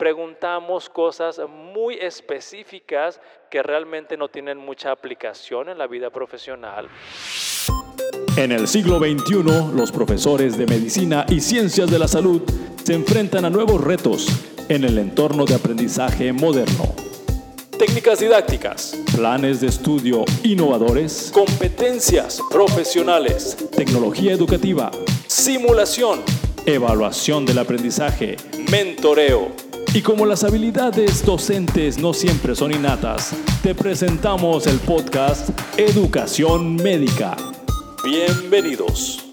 preguntamos cosas muy específicas que realmente no tienen mucha aplicación en la vida profesional. En el siglo XXI, los profesores de medicina y ciencias de la salud se enfrentan a nuevos retos en el entorno de aprendizaje moderno. Técnicas didácticas, planes de estudio innovadores, competencias profesionales, tecnología educativa, simulación, evaluación del aprendizaje, mentoreo. Y como las habilidades docentes no siempre son innatas, te presentamos el podcast Educación Médica. Bienvenidos.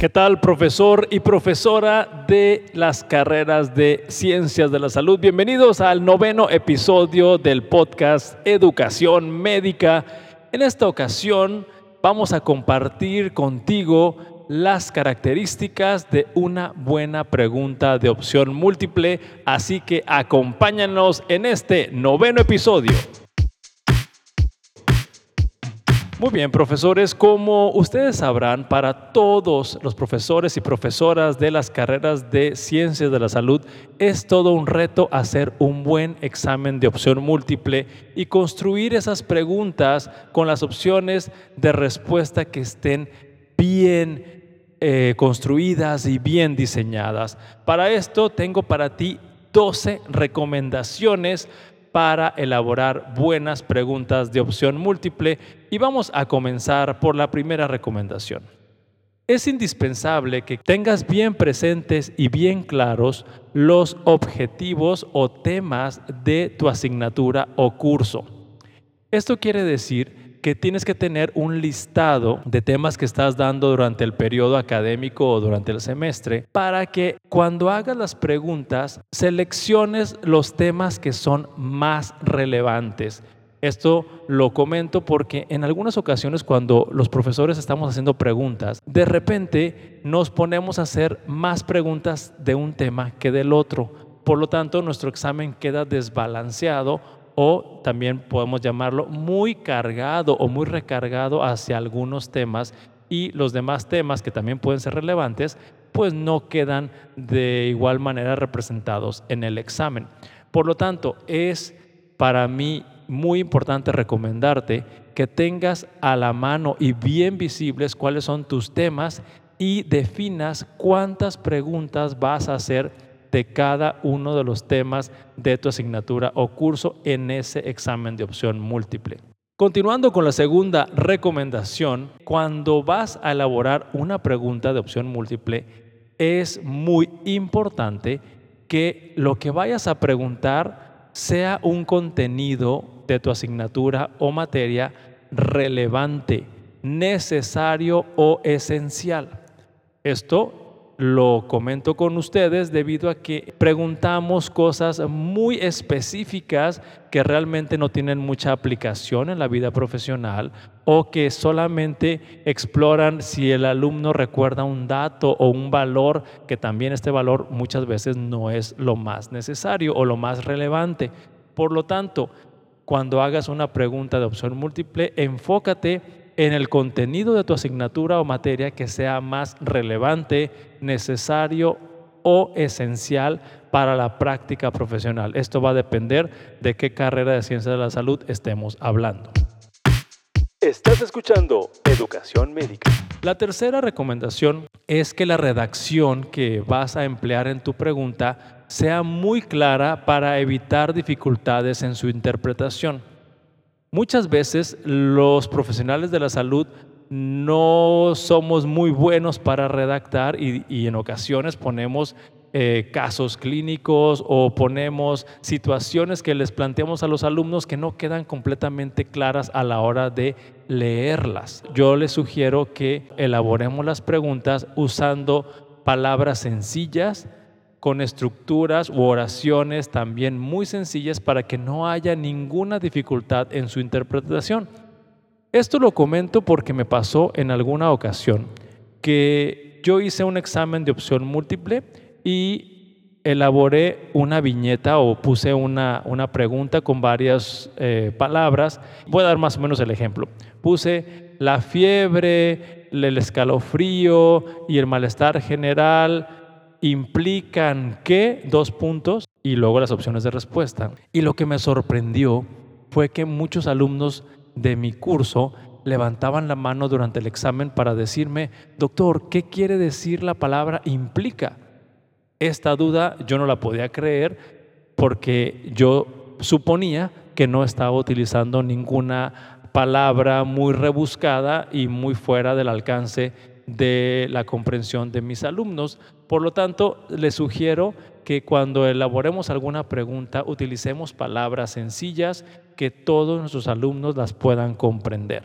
¿Qué tal, profesor y profesora de las carreras de Ciencias de la Salud? Bienvenidos al noveno episodio del podcast Educación Médica. En esta ocasión vamos a compartir contigo las características de una buena pregunta de opción múltiple, así que acompáñanos en este noveno episodio. Muy bien, profesores, como ustedes sabrán, para todos los profesores y profesoras de las carreras de ciencias de la salud es todo un reto hacer un buen examen de opción múltiple y construir esas preguntas con las opciones de respuesta que estén bien eh, construidas y bien diseñadas. Para esto tengo para ti 12 recomendaciones para elaborar buenas preguntas de opción múltiple y vamos a comenzar por la primera recomendación. Es indispensable que tengas bien presentes y bien claros los objetivos o temas de tu asignatura o curso. Esto quiere decir que tienes que tener un listado de temas que estás dando durante el periodo académico o durante el semestre para que cuando hagas las preguntas selecciones los temas que son más relevantes. Esto lo comento porque en algunas ocasiones cuando los profesores estamos haciendo preguntas, de repente nos ponemos a hacer más preguntas de un tema que del otro. Por lo tanto, nuestro examen queda desbalanceado o también podemos llamarlo muy cargado o muy recargado hacia algunos temas y los demás temas que también pueden ser relevantes, pues no quedan de igual manera representados en el examen. Por lo tanto, es para mí muy importante recomendarte que tengas a la mano y bien visibles cuáles son tus temas y definas cuántas preguntas vas a hacer de cada uno de los temas de tu asignatura o curso en ese examen de opción múltiple. Continuando con la segunda recomendación, cuando vas a elaborar una pregunta de opción múltiple, es muy importante que lo que vayas a preguntar sea un contenido de tu asignatura o materia relevante, necesario o esencial. Esto lo comento con ustedes debido a que preguntamos cosas muy específicas que realmente no tienen mucha aplicación en la vida profesional o que solamente exploran si el alumno recuerda un dato o un valor, que también este valor muchas veces no es lo más necesario o lo más relevante. Por lo tanto, cuando hagas una pregunta de opción múltiple, enfócate en el contenido de tu asignatura o materia que sea más relevante, necesario o esencial para la práctica profesional. Esto va a depender de qué carrera de ciencia de la salud estemos hablando. Estás escuchando Educación Médica. La tercera recomendación es que la redacción que vas a emplear en tu pregunta sea muy clara para evitar dificultades en su interpretación. Muchas veces los profesionales de la salud no somos muy buenos para redactar y, en ocasiones ponemos eh, casos clínicos o ponemos situaciones que les planteamos a los alumnos que no quedan completamente claras a la hora de leerlas. Yo les sugiero que elaboremos las preguntas usando palabras sencillas, con estructuras u oraciones también muy sencillas para que no haya ninguna dificultad en su interpretación. Esto lo comento porque me pasó en alguna ocasión que yo hice un examen de opción múltiple y elaboré una viñeta o puse una, una pregunta con varias eh, palabras. Voy a dar más o menos el ejemplo. Puse la fiebre, el escalofrío y el malestar general implican que dos puntos y luego las opciones de respuesta. Y lo que me sorprendió fue que muchos alumnos de mi curso levantaban la mano durante el examen para decirme, doctor, ¿qué quiere decir la palabra implica? Esta duda yo no la podía creer porque yo suponía que no estaba utilizando ninguna palabra muy rebuscada y muy fuera del alcance de la comprensión de mis alumnos. Por lo tanto, les sugiero que cuando elaboremos alguna pregunta utilicemos palabras sencillas que todos nuestros alumnos las puedan comprender.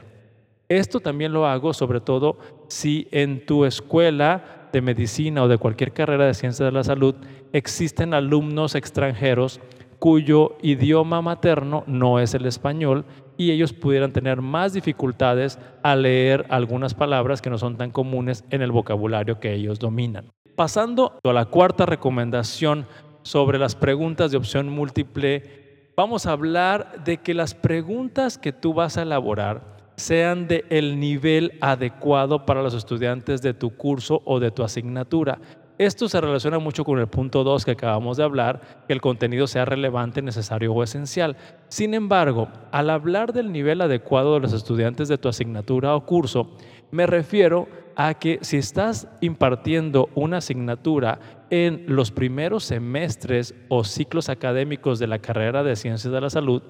Esto también lo hago sobre todo si en tu escuela de medicina o de cualquier carrera de ciencia de la salud existen alumnos extranjeros cuyo idioma materno no es el español y ellos pudieran tener más dificultades a leer algunas palabras que no son tan comunes en el vocabulario que ellos dominan. Pasando a la cuarta recomendación sobre las preguntas de opción múltiple, vamos a hablar de que las preguntas que tú vas a elaborar sean de el nivel adecuado para los estudiantes de tu curso o de tu asignatura. Esto se relaciona mucho con el punto 2 que acabamos de hablar, que el contenido sea relevante, necesario o esencial. Sin embargo, al hablar del nivel adecuado de los estudiantes de tu asignatura o curso, me refiero a que si estás impartiendo una asignatura en los primeros semestres o ciclos académicos de la carrera de ciencias de la salud,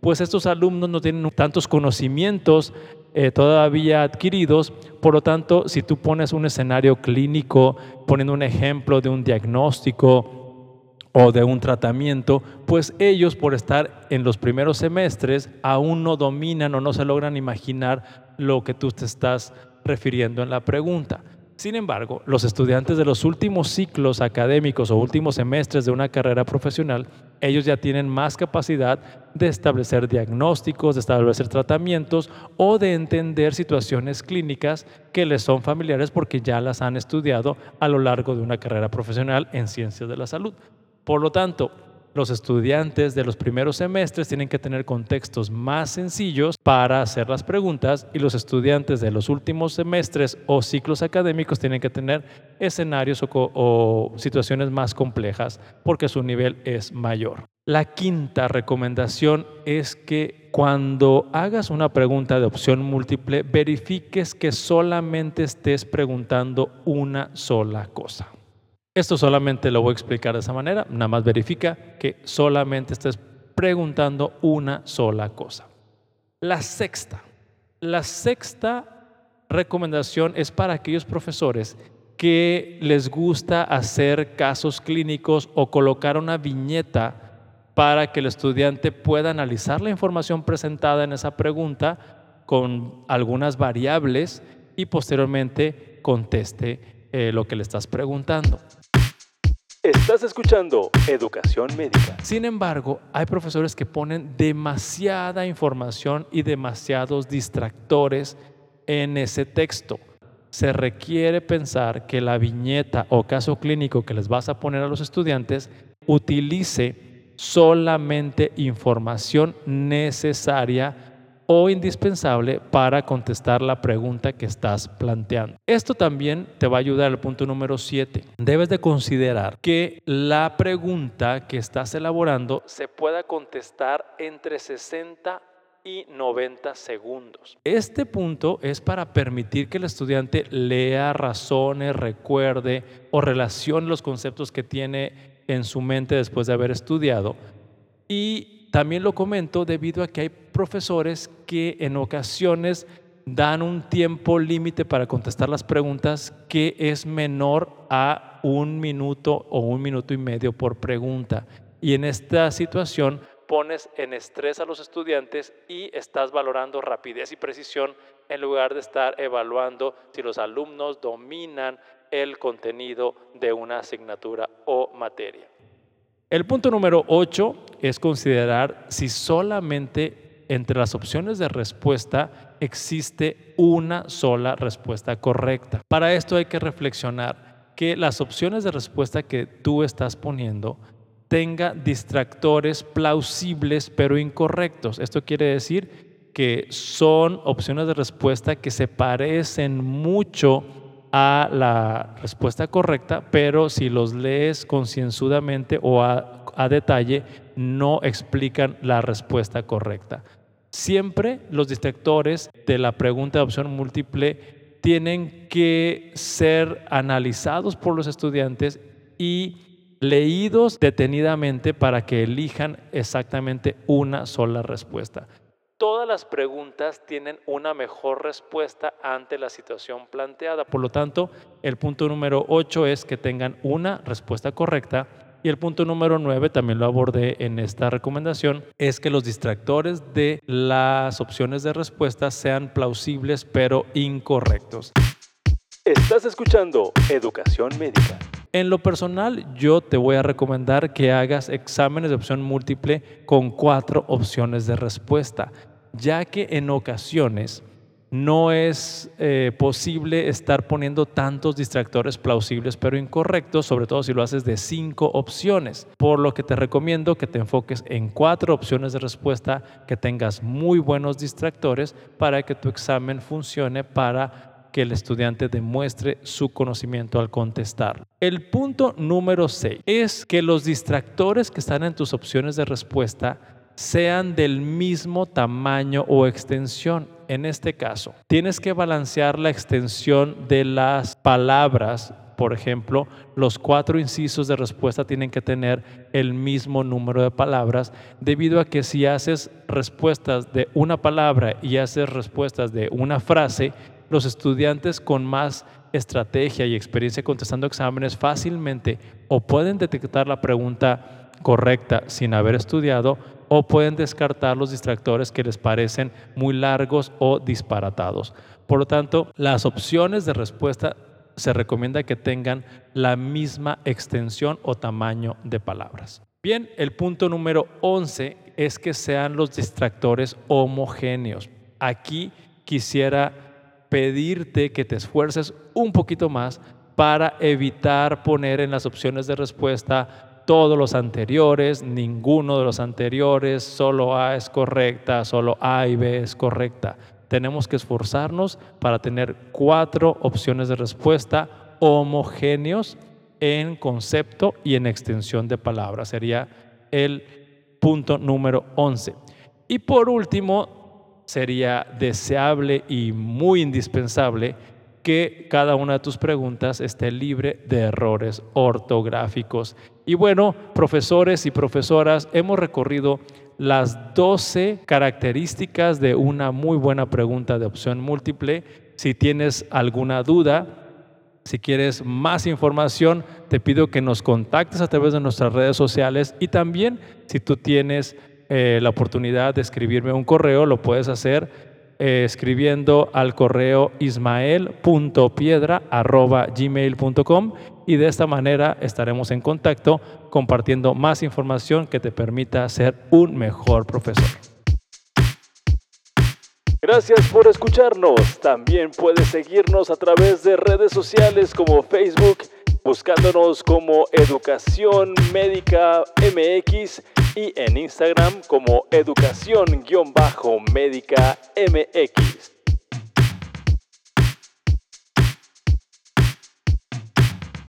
pues estos alumnos no tienen tantos conocimientos eh, todavía adquiridos. Por lo tanto, si tú pones un escenario clínico, poniendo un ejemplo de un diagnóstico o de un tratamiento, pues ellos por estar en los primeros semestres aún no dominan o no se logran imaginar lo que tú te estás refiriendo en la pregunta. Sin embargo, los estudiantes de los últimos ciclos académicos o últimos semestres de una carrera profesional, ellos ya tienen más capacidad de establecer diagnósticos, de establecer tratamientos o de entender situaciones clínicas que les son familiares porque ya las han estudiado a lo largo de una carrera profesional en ciencias de la salud. Por lo tanto, los estudiantes de los primeros semestres tienen que tener contextos más sencillos para hacer las preguntas y los estudiantes de los últimos semestres o ciclos académicos tienen que tener escenarios o, situaciones más complejas porque su nivel es mayor. La quinta recomendación es que cuando hagas una pregunta de opción múltiple, verifiques que solamente estés preguntando una sola cosa. Esto solamente lo voy a explicar de esa manera. Nada más verifica que solamente estés preguntando una sola cosa. La sexta. La sexta recomendación es para aquellos profesores que les gusta hacer casos clínicos o colocar una viñeta para que el estudiante pueda analizar la información presentada en esa pregunta con algunas variables y posteriormente conteste eh, lo que le estás preguntando. Estás escuchando Educación Médica. Sin embargo, hay profesores que ponen demasiada información y demasiados distractores en ese texto. Se requiere pensar que la viñeta o caso clínico que les vas a poner a los estudiantes utilice solamente información necesaria o indispensable para contestar la pregunta que estás planteando. Esto también te va a ayudar al punto número 7. Debes de considerar que la pregunta que estás elaborando se pueda contestar entre 60 y 90 segundos. Este punto es para permitir que el estudiante lea, razone, recuerde o relacione los conceptos que tiene en su mente después de haber estudiado y también lo comento debido a que hay profesores que en ocasiones dan un tiempo límite para contestar las preguntas que es menor a un minuto o un minuto y medio por pregunta. Y en esta situación pones en estrés a los estudiantes y estás valorando rapidez y precisión en lugar de estar evaluando si los alumnos dominan el contenido de una asignatura o materia. El punto número 8 es considerar si solamente entre las opciones de respuesta existe una sola respuesta correcta. Para esto hay que reflexionar que las opciones de respuesta que tú estás poniendo tenga distractores plausibles pero incorrectos. Esto quiere decir que son opciones de respuesta que se parecen mucho a la respuesta correcta, pero si los lees concienzudamente o a, detalle, no explican la respuesta correcta. Siempre los distractores de la pregunta de opción múltiple tienen que ser analizados por los estudiantes y leídos detenidamente para que elijan exactamente una sola respuesta. Todas las preguntas tienen una mejor respuesta ante la situación planteada. Por lo tanto, el punto número 8 es que tengan una respuesta correcta y el punto número 9, también lo abordé en esta recomendación, es que los distractores de las opciones de respuesta sean plausibles pero incorrectos. Estás escuchando Educación Médica. En lo personal, yo te voy a recomendar que hagas exámenes de opción múltiple con cuatro opciones de respuesta, ya que en ocasiones no es eh, posible estar poniendo tantos distractores plausibles pero incorrectos, sobre todo si lo haces de cinco opciones. Por lo que te recomiendo que te enfoques en cuatro opciones de respuesta, que tengas muy buenos distractores para que tu examen funcione para que el estudiante demuestre su conocimiento al contestar. El punto número 6 es que los distractores que están en tus opciones de respuesta sean del mismo tamaño o extensión. En este caso, tienes que balancear la extensión de las palabras. Por ejemplo, los cuatro incisos de respuesta tienen que tener el mismo número de palabras, debido a que si haces respuestas de una palabra y haces respuestas de una frase, los estudiantes con más estrategia y experiencia contestando exámenes fácilmente o pueden detectar la pregunta correcta sin haber estudiado o pueden descartar los distractores que les parecen muy largos o disparatados. Por lo tanto, las opciones de respuesta se recomienda que tengan la misma extensión o tamaño de palabras. Bien, el punto número 11 es que sean los distractores homogéneos. Aquí quisiera pedirte que te esfuerces un poquito más para evitar poner en las opciones de respuesta todos los anteriores, ninguno de los anteriores, solo A es correcta, solo A y B es correcta. Tenemos que esforzarnos para tener cuatro opciones de respuesta homogéneos en concepto y en extensión de palabras. Sería el punto número 11. Y por último, sería deseable y muy indispensable que cada una de tus preguntas esté libre de errores ortográficos. Y bueno, profesores y profesoras, hemos recorrido las 12 características de una muy buena pregunta de opción múltiple. Si tienes alguna duda, si quieres más información, te pido que nos contactes a través de nuestras redes sociales y también si tú tienes eh, la oportunidad de escribirme un correo, lo puedes hacer eh, escribiendo al correo ismael.piedra.gmail.com y de esta manera estaremos en contacto compartiendo más información que te permita ser un mejor profesor. Gracias por escucharnos. También puedes seguirnos a través de redes sociales como Facebook, buscándonos como Educación Médica MX y en Instagram como educación-médica MX.